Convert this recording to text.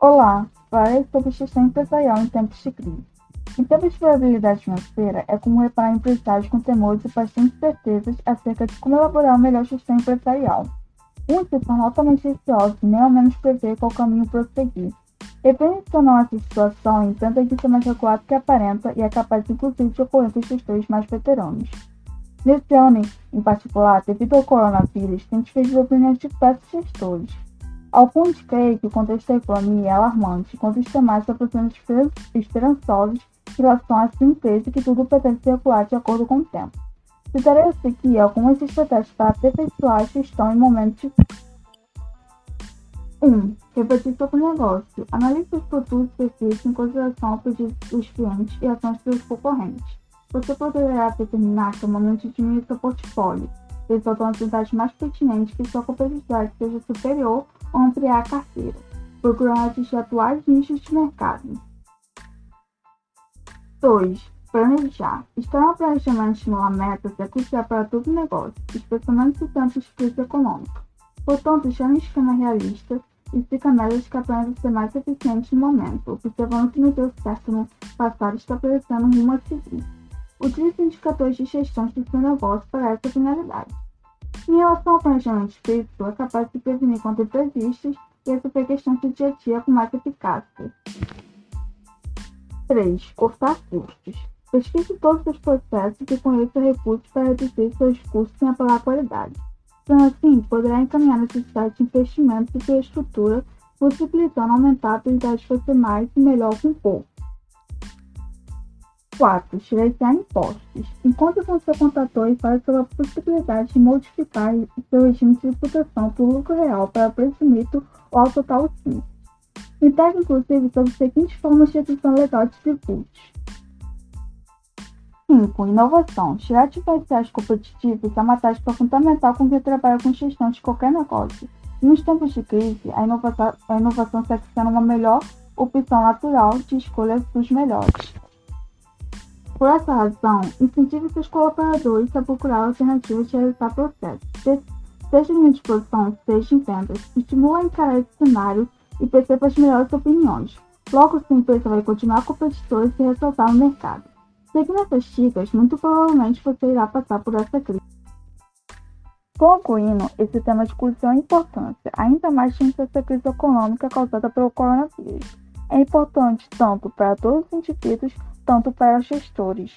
Olá, falarei sobre gestão empresarial em tempos de crise. Em tempos de variabilidade financeira, é comum reparar empresários com temores e bastante certezas acerca de como elaborar uma melhor gestão empresarial. Muitos tornam altamente receosos e nem ao menos prever qual caminho prosseguir. Não essa situação, entanto, é que ser mais recuado que aparenta e é capaz inclusive de ocorrer com gestores mais veteranos. Nesse ano, em particular, devido ao coronavírus, tem diferido opiniões de diversos gestores. Alguns creem que o contexto da economia é alarmante, enquanto os demais se aproximam esperançosos em relação essa empresa que tudo pretende circular de acordo com o tempo. Citarei-se aqui algumas estratégias para aperfeiçoar a gestão em momentos de 1. Refletir sobre o negócio. Analise os produtos e serviços em consideração ao pedido dos clientes e ações dos concorrentes. Você poderá determinar que o momento diminuir seu portfólio, ressaltando as unidades mais pertinentes que sua competitividade seja superior ampliar a carteira, procurando atingir atuais nichos de mercado. 2. Planejar. Estar no planejamento de estimular metas é crucial para todo negócio, especialmente em tempos de crise econômica. Portanto, chame um esquema realista e fica metas aprendam a ser mais eficientes no momento, observando que não deu certo no passado estabelecendo um rumo a seguir. Utilize indicadores de gestão do seu negócio para essa finalidade. Em relação ao planejamento físico, é capaz de prevenir contra imprevistos e resolver questões do dia a dia com mais eficácia. 3. Cortar custos. Pesquise todos os processos e conheça recursos para reduzir seus custos sem apelar à qualidade. Sendo assim, poderá encaminhar a necessidade de investimentos em sua estrutura, possibilitando aumentar a habilidade de fazer mais e melhor com pouco. 4. Gerenciar impostos. Encontre com seu contador e fale sobre a possibilidade de modificar seu regime de tributação do lucro real para preço mito ou ao total simples. Integre, inclusive, sobre as seguintes formas de redução legal de tributos. 5. Inovação. Tirar diferenciais competitivos é uma tática fundamental com quem trabalha com gestão de qualquer negócio. Nos tempos de crise, a inovação, a inovação segue sendo uma melhor opção natural de escolha dos melhores. Por essa razão, incentive seus colaboradores a procurar alternativas de realizar processos, seja em disposição, seja em vendas. Estimula a encarar esse cenário e perceba as melhores opiniões. Logo, sua empresa vai continuar competitiva e se ressaltar no mercado. Seguindo essas dicas, muito provavelmente você irá passar por essa crise. Concluindo, esse tema de crucial importância, ainda mais diante dessa crise econômica causada pelo coronavírus. É importante tanto para todos os indivíduos tanto para gestores.